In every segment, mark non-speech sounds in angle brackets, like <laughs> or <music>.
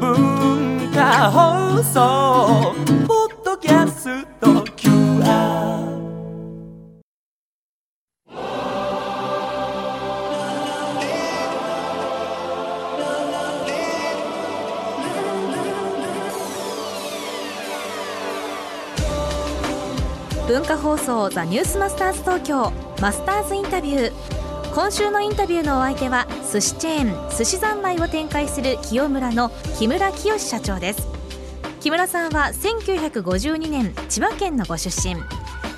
文化放送ポッドキャスト QR 文化放送ザニュースマスターズ東京マスターズインタビュー。今週のインタビューのお相手は寿司チェーン寿司三昧を展開する清村の木村清社長です。木村さんは1952年千葉県のご出身。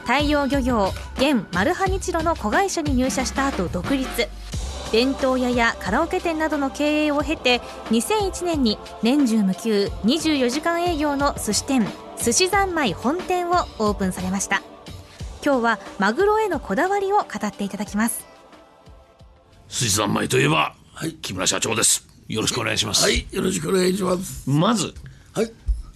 太陽漁業現マルハニチロの子会社に入社した後独立。弁当屋やカラオケ店などの経営を経て2001年に年中無休24時間営業の寿司店寿司三昧本店をオープンされました。今日はマグロへのこだわりを語っていただきます。寿司三昧といえば、はい。木村社長です。よろしくお願いします、はい、よろしくお願いします。まずはい、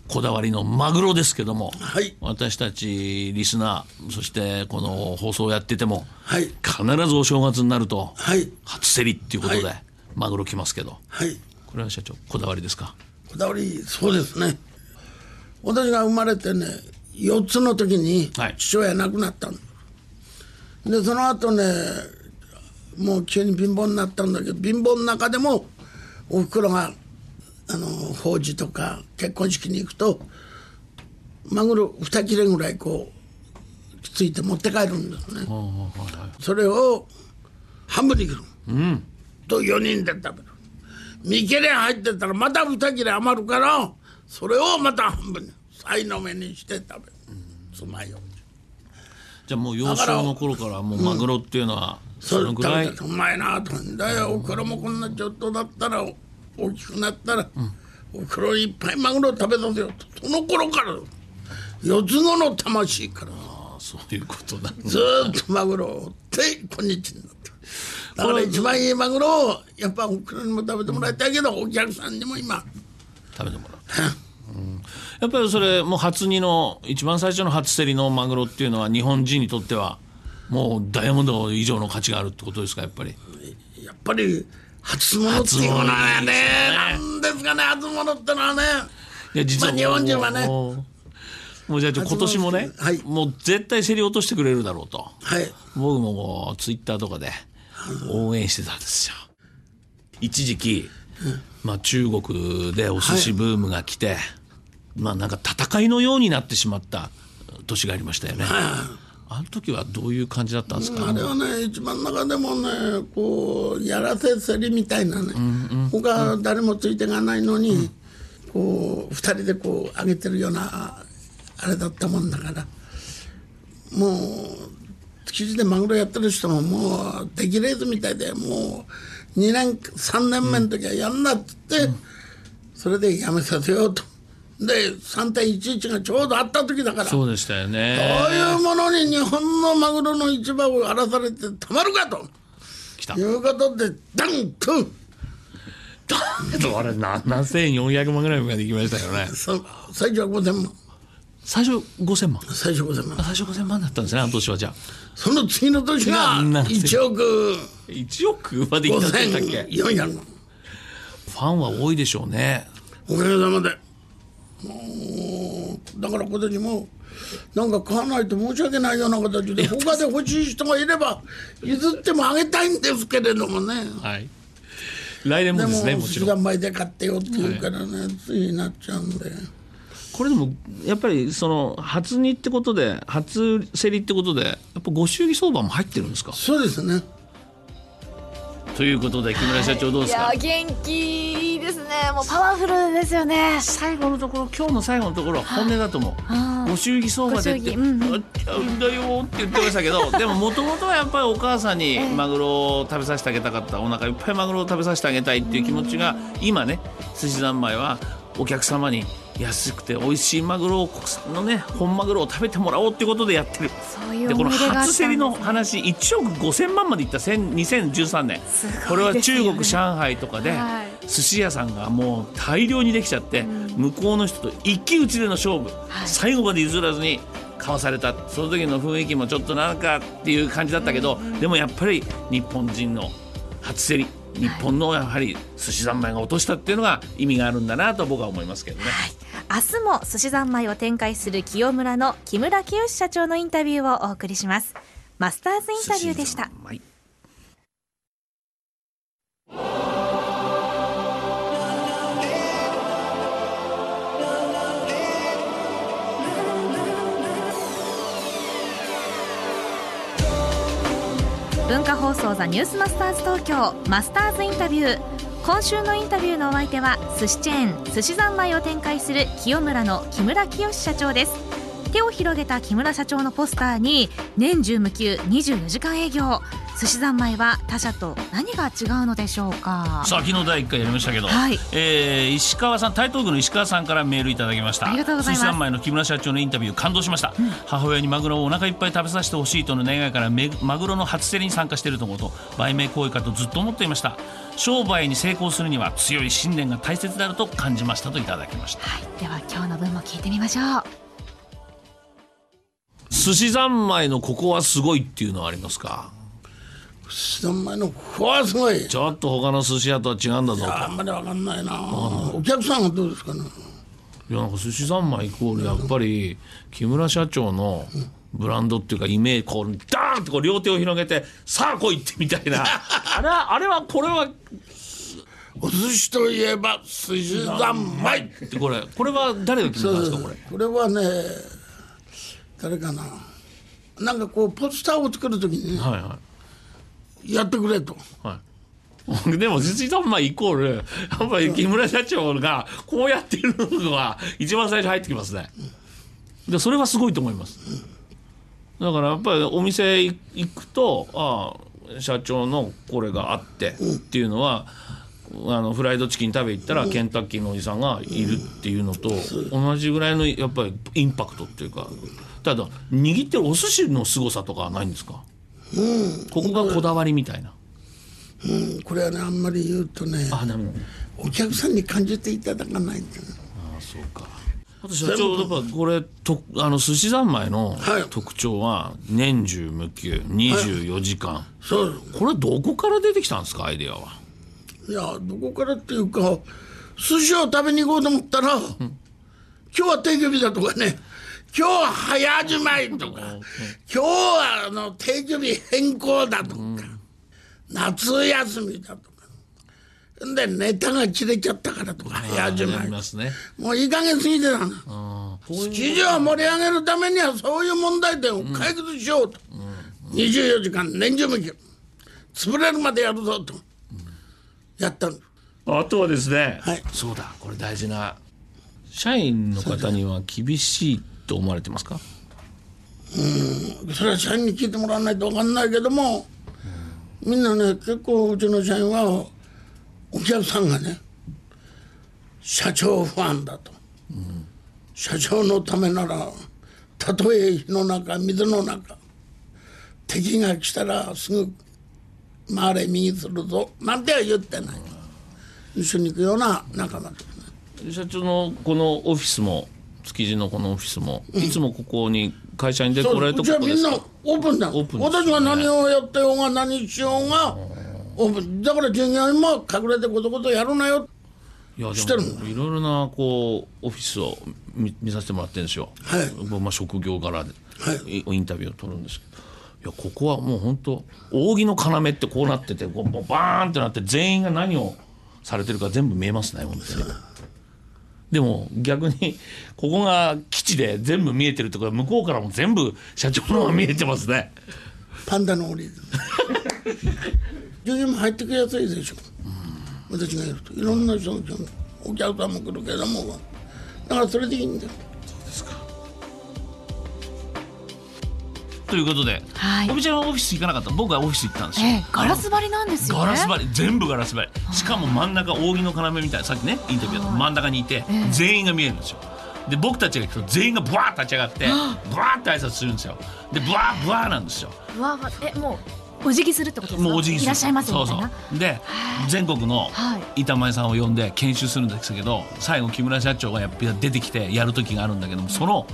こだわりのマグロですけども、はい。私たちリスナーそしてこの放送をやっててもはい、必ずお正月になるとはい、初競りっていうことで、はい。マグロ来ますけど。はい。これは社長こだわりですか？こだわり、そうですね。私が生まれてね、4つの時にはい。父親亡くなったんで、その後ね、もう急に貧乏になったんだけど、貧乏の中でも、おふくろが、あの、法事とか結婚式に行くと、マグロ2切れぐらいこう、ついて持って帰るんですね。それを半分に切る。と4人で食べる。2切れ入ってたらまた2切れ余るからそれをまた半分にさいの目にして食べるつまよじゃあもう幼少の頃からもうマグロっていうのはそのぐらい、うまいなとんだよ。おふくろもこんなちょっとだったら大きくなったら、おふくろいっぱいマグロ食べさせよその頃から四つ子の魂からあそういうことなんだ。ずーっとマグロを追って今日になってる。だから一番いいマグロをやっぱおふくろにも食べてもらいたいけどお客さんにも今。食べてもらう、うん。やっぱりそれもう初煮の一番最初の初競りのマグロっていうのは日本人にとってはもうダイヤモンド以上の価値があるってことですかやっぱり？やっぱり初物っていうのはねなんですかね初物ってのはね。いや実はまあ日本人はね。もうじゃあ今年もね、はい。もう絶対競り落としてくれるだろうと。はい。僕ももうツイッターとかで応援してたんですよ。一時期、まあ、中国でお寿司ブームが来て、まあなんか戦いのようになってしまった年がありましたよね、あの時はどういう感じだったんですか、あれはね一番中でもねこうやらせ競りみたいなね、他誰もついてがないのに、こう二人でこう上げてるようなあれだったもんだから。もう築地でマグロやってる人ももう出来レースみたいでもう2年3年目の時はやんなっつって、それでやめさせようと。で3.11がちょうどあった時だからそうでしたよね。こういうものに日本のマグロの市場を荒らされてたまるかと来た。いうことでダンク!だけどあれ7400万ぐらいまで行きましたよね。そ最初は5000万。最初5000万。最初5000万。最初5000万だったんですねあの年はじゃあ。その次の年がなな1億。1億までいったんだっけ？5400万。ファンは多いでしょうね。おかげさまでだから今年もなんか買わないと申し訳ないような形で <laughs> 他で欲しい人がいれば譲ってもあげたいんですけれどもね。はい。来年もですねもち時ろん。間前で買ってよって言うからね、ついなっちゃうんで。これでもやっぱりその初煮ってことで初競りってことでやっぱご祝儀相場も入ってるんですか？そうですねということで木村社長どうですか、元気いいですね。もうパワフルですよね。最後のところ今日の最後のところ本音だと思うご祝儀相場でって「ご祝儀。うん。うんあっちゃうんだよ」って言ってましたけどでももともとはやっぱりお母さんに <laughs> マグロを食べさせてあげたかったお腹いっぱいマグロを食べさせてあげたいっていう気持ちが今ね寿司三昧はお客様に安くて美味しいマグロを国産のね本マグロを食べてもらおうっていうことでやってる。でこの初競りの話1億5000万までいった1000 2013年。ね。これは中国上海とかではい。寿司屋さんがもう大量にできちゃって向こうの人と一騎打ちでの勝負。最後まで譲らずに買わされた。その時の雰囲気もちょっとなんかっていう感じだったけどでもやっぱり日本人の初競り日本のやはり寿司三昧が落としたっていうのが意味があるんだなと僕は思いますけどね。明日も寿司三昧を展開する清村の木村清社長のインタビューをお送りします。マスターズインタビューでした文化放送ザニュースマスターズ東京マスターズインタビュー。今週のインタビューのお相手は寿司チェーン寿司三昧を展開する清村の木村清社長です。手を広げた木村社長のポスターに年中無休24時間営業。寿司三昧は他社と何が違うのでしょうか？さあ昨日第1回やりましたけど、はい。えー石川さん台東区の石川さんからメールいただきました。ありがとうございます。寿司三昧の木村社長のインタビュー感動しました、母親にマグロをお腹いっぱい食べさせてほしいとの願いからめマグロの初競りに参加していると思うと売名行為かとずっと思っていました。商売に成功するには強い信念が大切であると感じましたといただきました。はい。では今日の分も聞いてみましょう寿司三昧のここはすごいっていうのはありますか？三枚のここはすごい。ちょっと他の寿司屋とは違うんだぞ。とあんまりわかんないな。お客さんはどうですかね？いやなんか寿司三昧イコールやっぱり木村社長のブランドっていうかイメージこうダーンとこう両手を広げてさあ来いってみたいな。<laughs> あれはあれはこれはお寿司といえば寿司三昧。ってこれこれは誰が決めたんですかこれ？これはね誰かな。なんかこうポスターを作る時にねはいはやってくれと。いはい。<laughs> でも寿司三昧イコールやっぱり木村社長がこうやってるのが一番最初入ってきますね。でそれはすごいと思います。だからやっぱりお店行くとああ社長のこれがあってっていうのはあのフライドチキン食べ行ったらケンタッキーのおじさんがいるっていうのと同じぐらいのやっぱりインパクトっていうかただ握ってるお寿司の凄さとかはないんですか？ここがこだわりみたいな。うん。これはねあんまり言うとねあダメお客さんに感じていただかないあそうか。あと社長やっぱこれとあの寿司三昧のはい。特徴は年中無休24時間、そう。これどこから出てきたんですか？アイデアは。いやどこからっていうか寿司を食べに行こうと思ったら、今日は定休日だとかね今日は早始まりとか今日はあの定休日変更だとか、夏休みだとか。でネタが切れちゃったからとか早始やまり。りますね。もういい加減すぎてたなあー記事を盛り上げるためにはそういう問題点を解決しようと、24時間年中無休。潰れるまでやるぞと、やったの。あとはですね、はい。そうだこれ大事な。社員の方には厳しいと思われてますか？それは社員に聞いてもらわないと分かんないけども、みんなね結構うちの社員はお客さんがね社長ファンだと、社長のためならたとえ火の中水の中敵が来たらすぐ回れ右するぞなんては言ってない。一緒に行くような仲間ですね。社長のこのオフィスも築地のこのオフィスも、いつもここに会社に出てこられたうちはみんなオープンだ。オープンですね。私が何をやってようが何しようがオープン。だから従業員も隠れてことことやるなよ。いやしてるでもいろいろなこうオフィスを見見させてもらってるんですよ、はい。僕まあ、職業柄で、はい。インタビューを取るんですけど。いやここはもう本当扇の要ってこうなっててこうバーンってなって全員が何をされてるか全部見えますね本当にでも逆にここが基地で全部見えてるとか向こうからも全部社長のが見えてますね。パンダの檻。従業員も入ってきやついでしょ。私がいると。いろんな人がお客さんも来るけども。だからそれでいいんだよ。ということで、はい。おびちゃんはオフィス行かなかった。僕はオフィス行ったんですよ、ええガラス張りなんですよね。ガラス張り全部ガラス張り。しかも真ん中扇の要みたいなさっきねインタビューだと真ん中にいて全員が見えるんですよ。で僕たちが行くと全員がブワーッ立ち上がってブワーッて挨拶するんですよ。でブワーブワーなんですよ。うわわえもうお辞儀するってことですか？もうお辞儀いらっしゃいませみたいな？そうそう。で全国のはい。板前さんを呼んで研修するんですけど最後木村社長がやっぱり出てきてやる時があるんだけどもその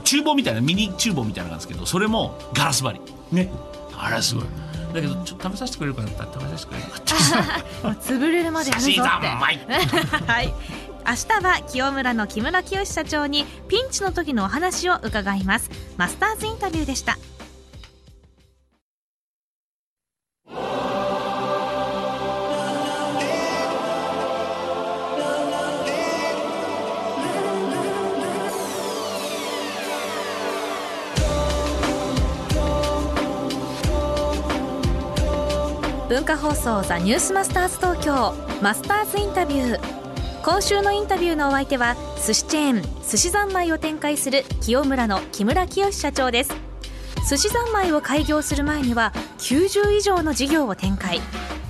厨房みたいなミニ厨房みたいなのがあるんですけどそれもガラス張り。ね。あれはすごい。だけどちょっと食べさせてくれるかなったら食べさせてくれる。<laughs> かった潰れるまでやるぞって。<laughs> はい。明日は清村の木村清社長にピンチの時のお話を伺います。マスターズインタビューでした文化放送ザニュースマスターズ東京マスターズインタビュー。今週のインタビューのお相手は寿司チェーン寿司三昧を展開する清村の木村清社長です。寿司三昧を開業する前には90以上の事業を展開。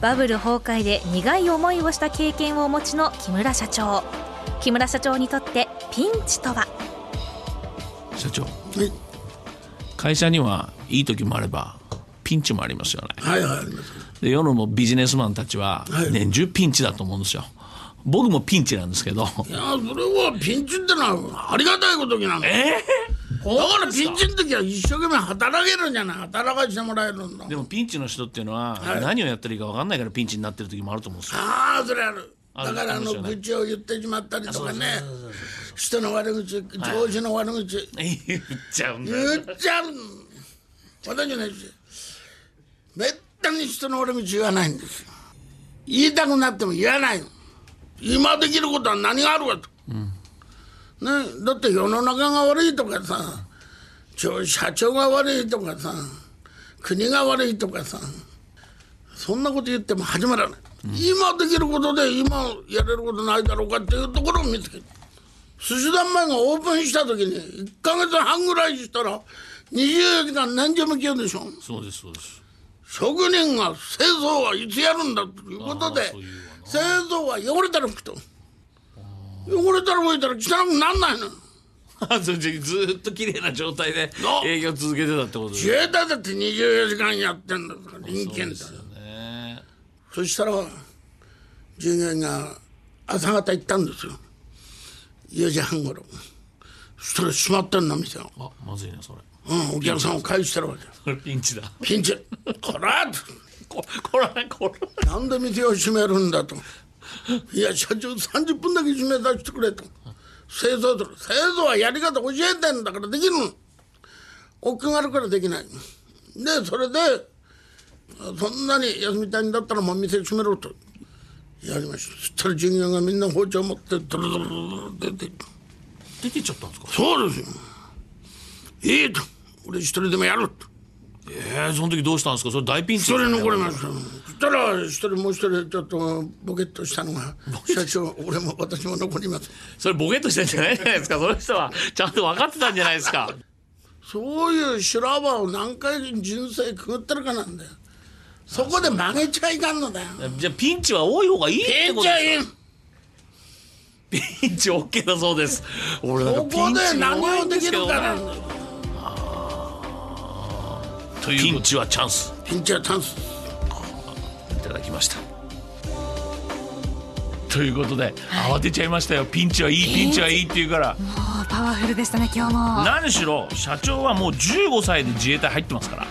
バブル崩壊で苦い思いをした経験をお持ちの木村社長。木村社長にとってピンチとは？社長。はい。会社にはいい時もあればピンチもありますよね。はいはい。で世のもビジネスマンたちははい。年中ピンチだと思うんですよ。僕もピンチなんですけど。いやそれはピンチってのはありがたいことになのだ。えからピンチの時は一生懸命働けるじゃない？働かしてもらえるんだ。でもピンチの人っていうのははい。何をやったらいいか分かんないからピンチになってる時もあると思うんですよ。ああそれある。だからあの愚痴を言ってしまったりとかね。人の悪口上司の悪口。<laughs> 言っちゃうんだ言よっちゃう私ねめったに人の悪口言わないんですよ。言いたくなっても言わないの。今できることは何があるかと、ね、だって世の中が悪いとかさ社長が悪いとかさ国が悪いとかさそんなこと言っても始まらない、今できることで今やれることないだろうかっていうところを見つけて寿司三昧がオープンした時に1か月半ぐらいしたら24時間何時も来るでしょ。そうですそうです職人が製造はいつやるんだということで製造は汚れたら拭くと。汚れたら拭いたら汚くなんないの。<laughs> ずーっと綺麗な状態であ営業続けてたってこと自衛隊だって24時間やってんだから人間だよ。ね。そしたら従業員が朝方行ったんですよ。4時半頃。そしたら閉まってんの店を、あまずいねそれうん、お客さんを返してるわけそれピンチだピンチこらここらこらなんで店を閉めるんだと。いや、社長30分だけ閉めさせてくれと。製造する。製造はやり方教えてんだからできるの。奥があるからできない。で、それで、そんなに休みたいんだったらもう店閉めろと。やりました。そしたら従業員がみんな包丁持って、ドロドロドロ出て。出てっちゃったんですか？そうですよ。いいと。俺一人でもやると。えー、その時どうしたんですか？それ大ピンチ一人残りました。そしたら一人もう一人ちょっとボケっとしたのが社長俺も私も残ります。それボケっとしてんじゃないじゃないですかその人はちゃんと分かってたんじゃないですかそういう修羅場を何回人生くぐってるかなんだよ。そこで曲げちゃいかんのだよ。じゃあピンチは多い方がいいってことで。すピンチ OK だそうです俺ここでピンチ何をできんですけどるかなんねだよ。というピンチはチャンス。ピンチはチャンス。いただきました。ということで、慌てちゃいましたよ。ピンチはいいピンチ。はいいって言うから。もうパワフルでしたね今日も。何しろ社長はもう15歳で自衛隊入ってますから。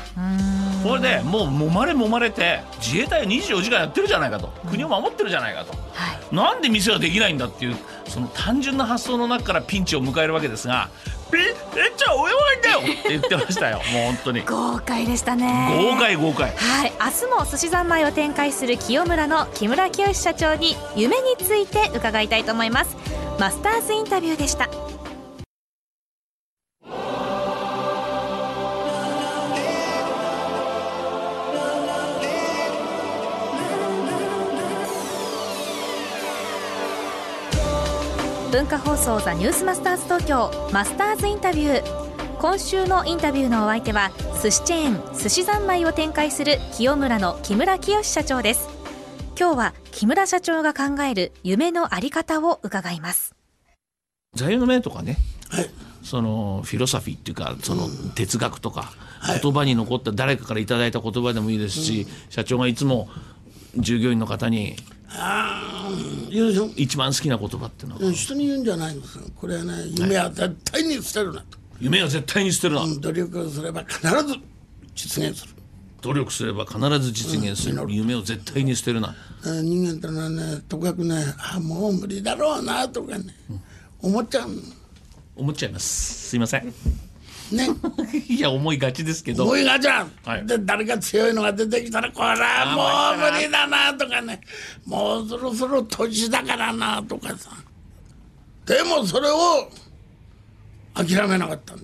これでもう揉まれ揉まれて自衛隊は24時間やってるじゃないかと。国を守ってるじゃないかと、はい。なんで店はできないんだっていうその単純な発想の中からピンチを迎えるわけですが「ピンえじゃあ泳がないんだよ!」って言ってましたよ。もう本当に。豪快でしたね。豪快豪快。はい、明日も寿司三昧を展開する清村の木村清社長に夢について伺いたいと思います。マスターズインタビューでした文化放送ザニュースマスターズ東京マスターズインタビュー。今週のインタビューのお相手は寿司チェーン寿司三昧を展開する清村の木村清社長です。今日は木村社長が考える夢のあり方を伺います。座右の銘とかねはい。そのフィロソフィーっていうかその哲学とか言葉に残った誰かからいただいた言葉でもいいですし、社長がいつも従業員の方に。一番好きな言葉っていうのは人に言うんじゃないんですよ。これはね、夢は絶対に捨てるなと。夢は絶対に捨てるな、うん努力をすれば必ず実現する。努力すれば必ず実現する、夢を絶対に捨てるな。えー人間ってのはねとかくねあもう無理だろうなとかね、思っちゃう。の思っちゃいます。すいませんね。<laughs> いや思いがちですけど。思いがじゃん、はい。で誰か強いのが出てきたらこれはもう無理だなとかね。もうそろそろ年だからなとかさ。でもそれを諦めなかったんだ。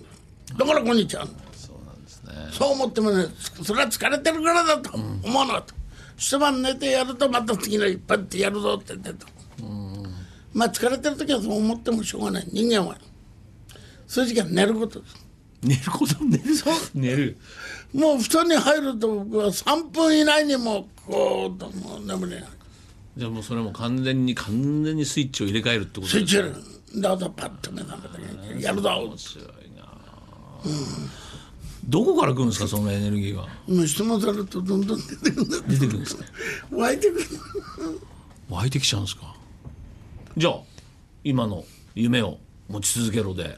だから今日あんだそうなんですね。そう思ってもねそれは疲れてるからだと思わなかった、一晩寝てやるとまた次の一発ってやるぞって言ってた、まあ疲れてる時はそう思ってもしょうがない。人間はそういう時間寝ることです寝ること寝る寝る。もう布団に入ると僕は3分以内にもうこうともう眠れない。じゃあもうそれも完全に完全にスイッチを入れ替えるってことですスイッチやるだからパッと目覚めたらやるぞ面白いな、どこから来るんですか？そのエネルギーは。もう質問されるとどんどん出てくる出てくるんですか？湧いてくる。湧いてきちゃうんですか？じゃあ今の夢を持ち続けろで、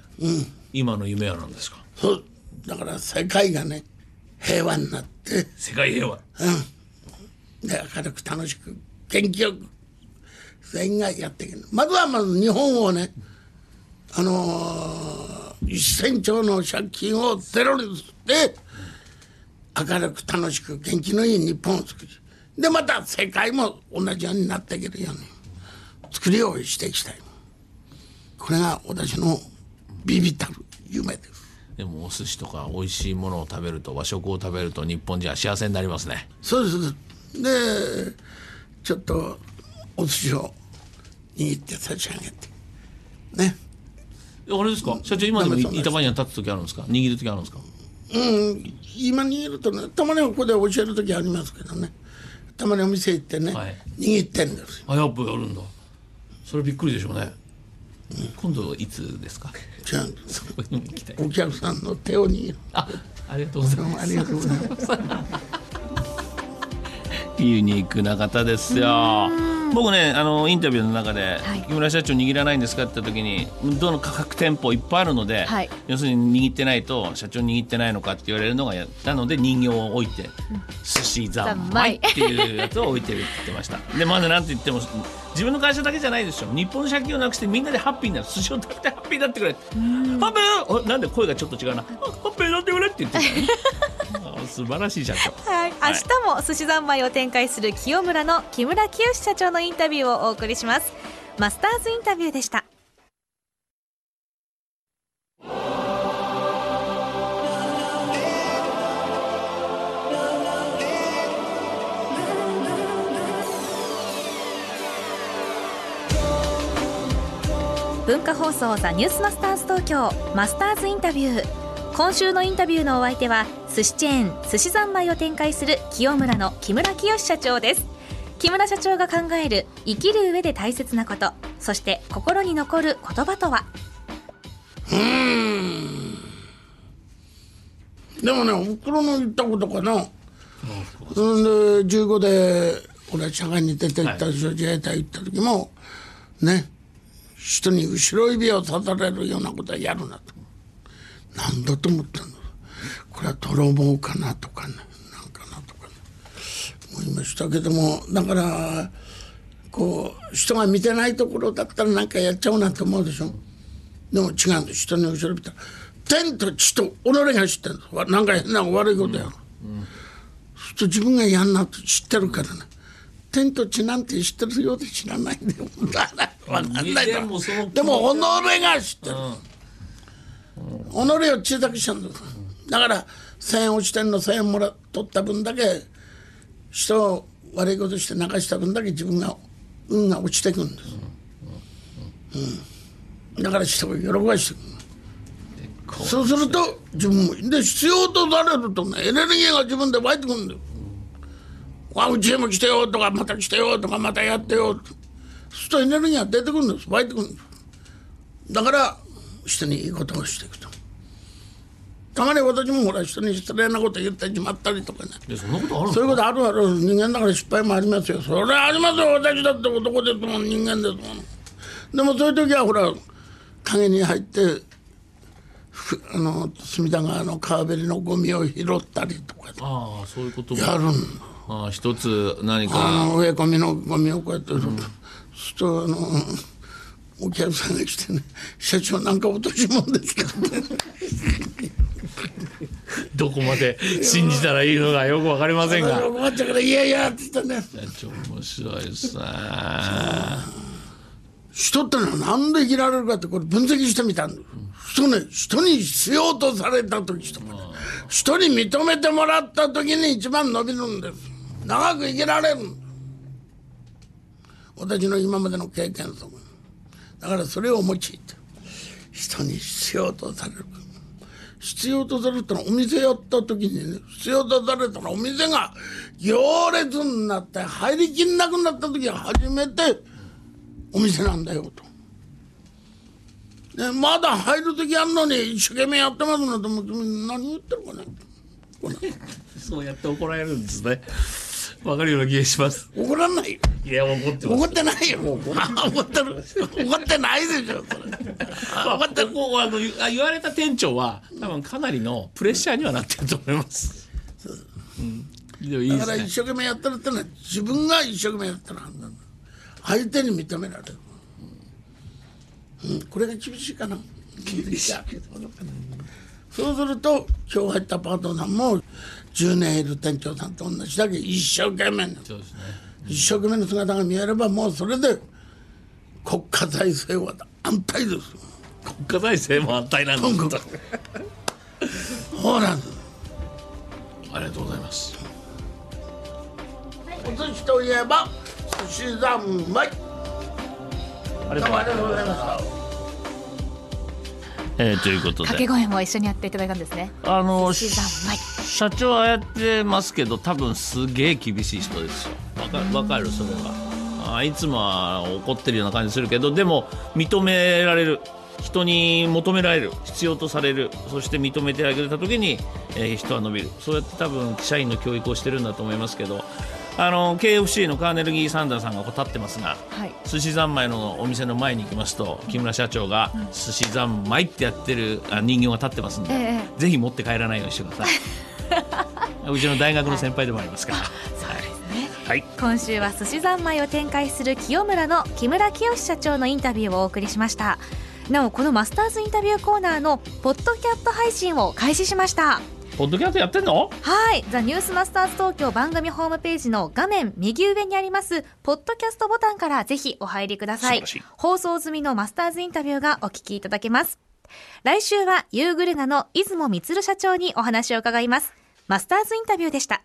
今の夢は何ですか？そうだから世界がね平和になって。世界平和。うん、で明るく楽しく元気よく全員がやっていける。まずはまず日本をねあのー、1000兆の借金をゼロにして明るく楽しく元気のいい日本を作りでまた世界も同じようになっていけるように作りようにしていきたい。これが私のビビたる夢ですでもお寿司とか美味しいものを食べると和食を食べると日本人は幸せになりますね。そうです。でちょっとお寿司を握って差し上げて。ね。えあれですか？社長今でも板場には立つ時あるんですか？握る時あるんですか？うん。今握るとねたまにはここで教える時ありますけどね。たまにお店行ってね、はい。握ってんですよ。あやっぱやるんだ。それびっくりでしょうね、今度いつですか？じゃあそこに行きたい。お客さんの手を握る。あありがとうございます。もありがとうございます。ユニークな方ですよ。僕ねあのインタビューの中で、はい木村社長握らないんですか？って言った時にどの価格店舗いっぱいあるので、はい。要するに握ってないと社長握ってないのかって言われるのがやったので人形を置いて、寿司三昧っていうやつを置いてるって言ってました。でまずなんて言っても自分の会社だけじゃないでしょ。日本の借金をなくしてみんなでハッピーになる。寿司を食べてハッピーになってくれ。ハッピー？おなんで声がちょっと違うな。ハッピーになってくれって言ってた、<laughs> ね、あ素晴らしい社長。はい、明日も寿司三昧を展開する清村の木村清社長のインタビューをお送りします。マスターズインタビューでした文化放送ザニュースマスターズ東京マスターズインタビュー。今週のインタビューのお相手は寿司チェーン寿司三昧を展開する清村の木村清社長です。木村社長が考える生きる上で大切なことそして心に残る言葉とは？でもねおふくろの言ったことかな。うんで15で俺は社会に出て行ったでしょ、自衛隊行った時もね人に後ろ指を刺されるようなことはやるなと。何だと思ったの？これは泥棒かなとかね。なんかなとかね。思いましたけどもだからこう人が見てないところだったらなんかやっちゃうなと思うでしょ？でも違うんです。人の後ろ見たら天と地と己が知ってるんですわなんか変な悪いことやる、そうすると自分がやんなと知ってるからね天と地なんて知ってるようで知らないんだよだから分かんないでとも己が知ってる、己を小さくしたんですだ。から1000円落ちてんの1000円もら取った分だけ人を悪いことして流した分だけ自分が運が落ちていくんです、うん、だから人を喜ばしていくそうすると自分もで必要とされるとねエネルギーが自分で湧いてくるんだよあうちへも来てよとかまた来てよとかまたやってよ。とそうするとエネルギーが出てくるんです。湧いてくるんです。だから人にいいことをしていくと。たまに私もほら人に失礼なこと言ってしまったりとかね。でそんなことあるそういうかことあるある。人間だから失敗もありますよ。それはありますよ。私だって男ですもん人間ですもん。でもそういう時はほら影に入ってふあの隅田川の川べりのゴミを拾ったりとかああそういうことも。やるんだああ一つ何あかの植え込みのゴミをこうやって、そうするとあのお客さんが来てね「社長なんか落とし物ですか?」ってどこまで信じたらいいのかよくわかりませんが。困っちゃうから「いやいや」って言ってね社長面白いですね。人ってのはなんで生きられるかってこれ分析してみたんだ。人ね人に必要とされた時とかね。人に認めてもらった時に一番伸びるんです長く生きられる私の今までの経験とかだからそれを用いて人に必要とされる。必要とされたのはお店やった時にね必要とされたのはお店が行列になって入りきんなくなった時は初めてお店なんだよと。ね、まだ入る時あんのに一生懸命やってますのと思って何言ってるかね。<laughs> そうやって怒られるんですね。わかるような気がします。怒らないよ。いや怒ってます。怒ってないよ。あ <laughs> 怒ってる。怒ってないでしょそれ。まあ、ここあのあ言われた店長は多分かなりのプレッシャーにはなってると思います。うん、でもいいでだから一。生懸命やってるってのは自分が一生懸命やってる判断だ相手に認められる、うん、これが厳しいかな。厳しいそうすると今日入ったパートナーも10年いる店長さんと同じだけ一生懸命ね。一生懸命の姿が見えればもうそれで国家財政は安泰です。よ国家財政も安泰なんですと。そうなんです。ありがとうございます。お寿司といえば寿司三昧。ありどうもありがとうございましたえーということ掛けで、声も一緒にやっていただいたんですね。あの社長はやってますけど、多分すげえ厳しい人ですよ。わかわかるそれは。あいつもは怒ってるような感じするけど、でも認められる。人に求められる。必要とされる。そして認めてあげた時に、えー人は伸びる。そうやって多分社員の教育をしてるんだと思いますけどあの KFC のカーネルギー・サンダーさんが立ってますが、はい。寿司三昧のお店の前に行きますと木村社長が寿司三昧ってやってるあ人形が立ってますんで、えぜひ持って帰らないようにしてください。<laughs> うちの大学の先輩でもありますから、はい。はい。今週は寿司三昧を展開する清村の木村清社長のインタビューをお送りしました。なおこのマスターズインタビューコーナーのポッドキャスト配信を開始しましたポッドキャストやってんの？はい、ザ・ニュースマスターズ東京番組ホームページの画面右上にありますポッドキャストボタンからぜひお入りください。放送済みのマスターズインタビューがお聞きいただけます。来週はユーグルナの出雲充社長にお話を伺います。マスターズインタビューでした